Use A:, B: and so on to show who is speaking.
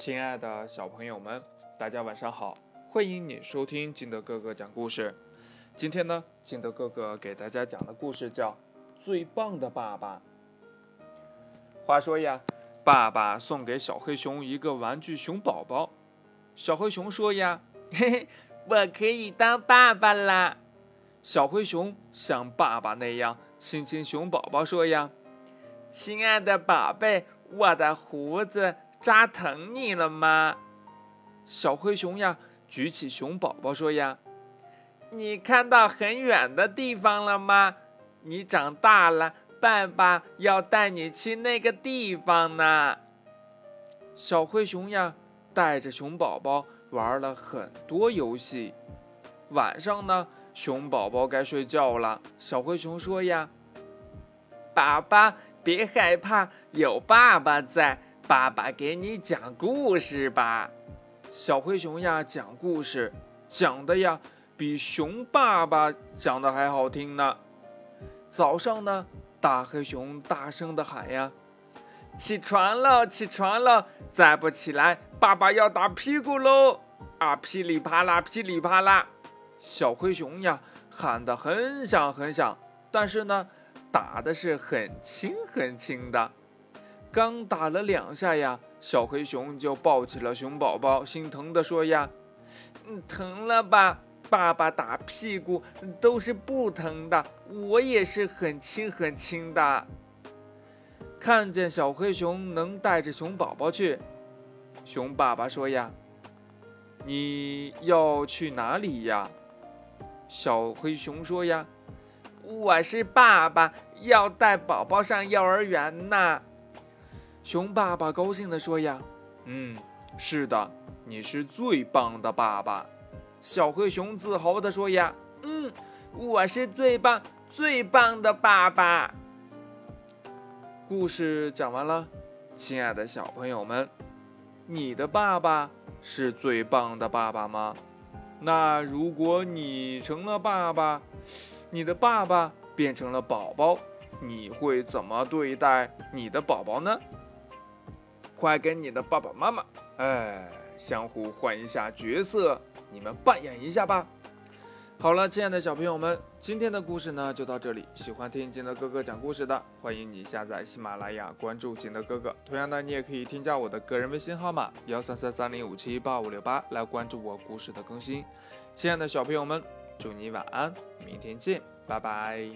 A: 亲爱的小朋友们，大家晚上好！欢迎你收听金德哥哥讲故事。今天呢，金德哥哥给大家讲的故事叫《最棒的爸爸》。话说呀，爸爸送给小黑熊一个玩具熊宝宝。小黑熊说呀：“
B: 嘿嘿，我可以当爸爸啦！”
A: 小灰熊像爸爸那样亲亲熊宝宝说呀：“
B: 亲爱的宝贝，我的胡子。”扎疼你了吗，
A: 小灰熊呀？举起熊宝宝说呀：“
B: 你看到很远的地方了吗？你长大了，爸爸要带你去那个地方呢。”
A: 小灰熊呀，带着熊宝宝玩了很多游戏。晚上呢，熊宝宝该睡觉了。小灰熊说呀：“
B: 爸爸，别害怕，有爸爸在。”爸爸给你讲故事吧，
A: 小灰熊呀，讲故事讲的呀，比熊爸爸讲的还好听呢。早上呢，大黑熊大声的喊呀：“
B: 起床了，起床了！再不起来，爸爸要打屁股喽！”啊，噼里啪啦，噼里啪啦，
A: 小灰熊呀，喊得很响很响，但是呢，打的是很轻很轻的。刚打了两下呀，小黑熊就抱起了熊宝宝，心疼的说呀：“，
B: 疼了吧？爸爸打屁股都是不疼的，我也是很轻很轻的。”
A: 看见小黑熊能带着熊宝宝去，熊爸爸说呀：“你要去哪里呀？”小黑熊说呀：“
B: 我是爸爸，要带宝宝上幼儿园呢。”
A: 熊爸爸高兴地说：“呀，嗯，是的，你是最棒的爸爸。”小黑熊自豪地说：“呀，
B: 嗯，我是最棒、最棒的爸爸。”
A: 故事讲完了，亲爱的小朋友们，你的爸爸是最棒的爸爸吗？那如果你成了爸爸，你的爸爸变成了宝宝，你会怎么对待你的宝宝呢？快跟你的爸爸妈妈，哎，相互换一下角色，你们扮演一下吧。好了，亲爱的小朋友们，今天的故事呢就到这里。喜欢听金德哥哥讲故事的，欢迎你下载喜马拉雅，关注金德哥哥。同样呢，你也可以添加我的个人微信号码幺三三三零五七八五六八来关注我故事的更新。亲爱的小朋友们，祝你晚安，明天见，拜拜。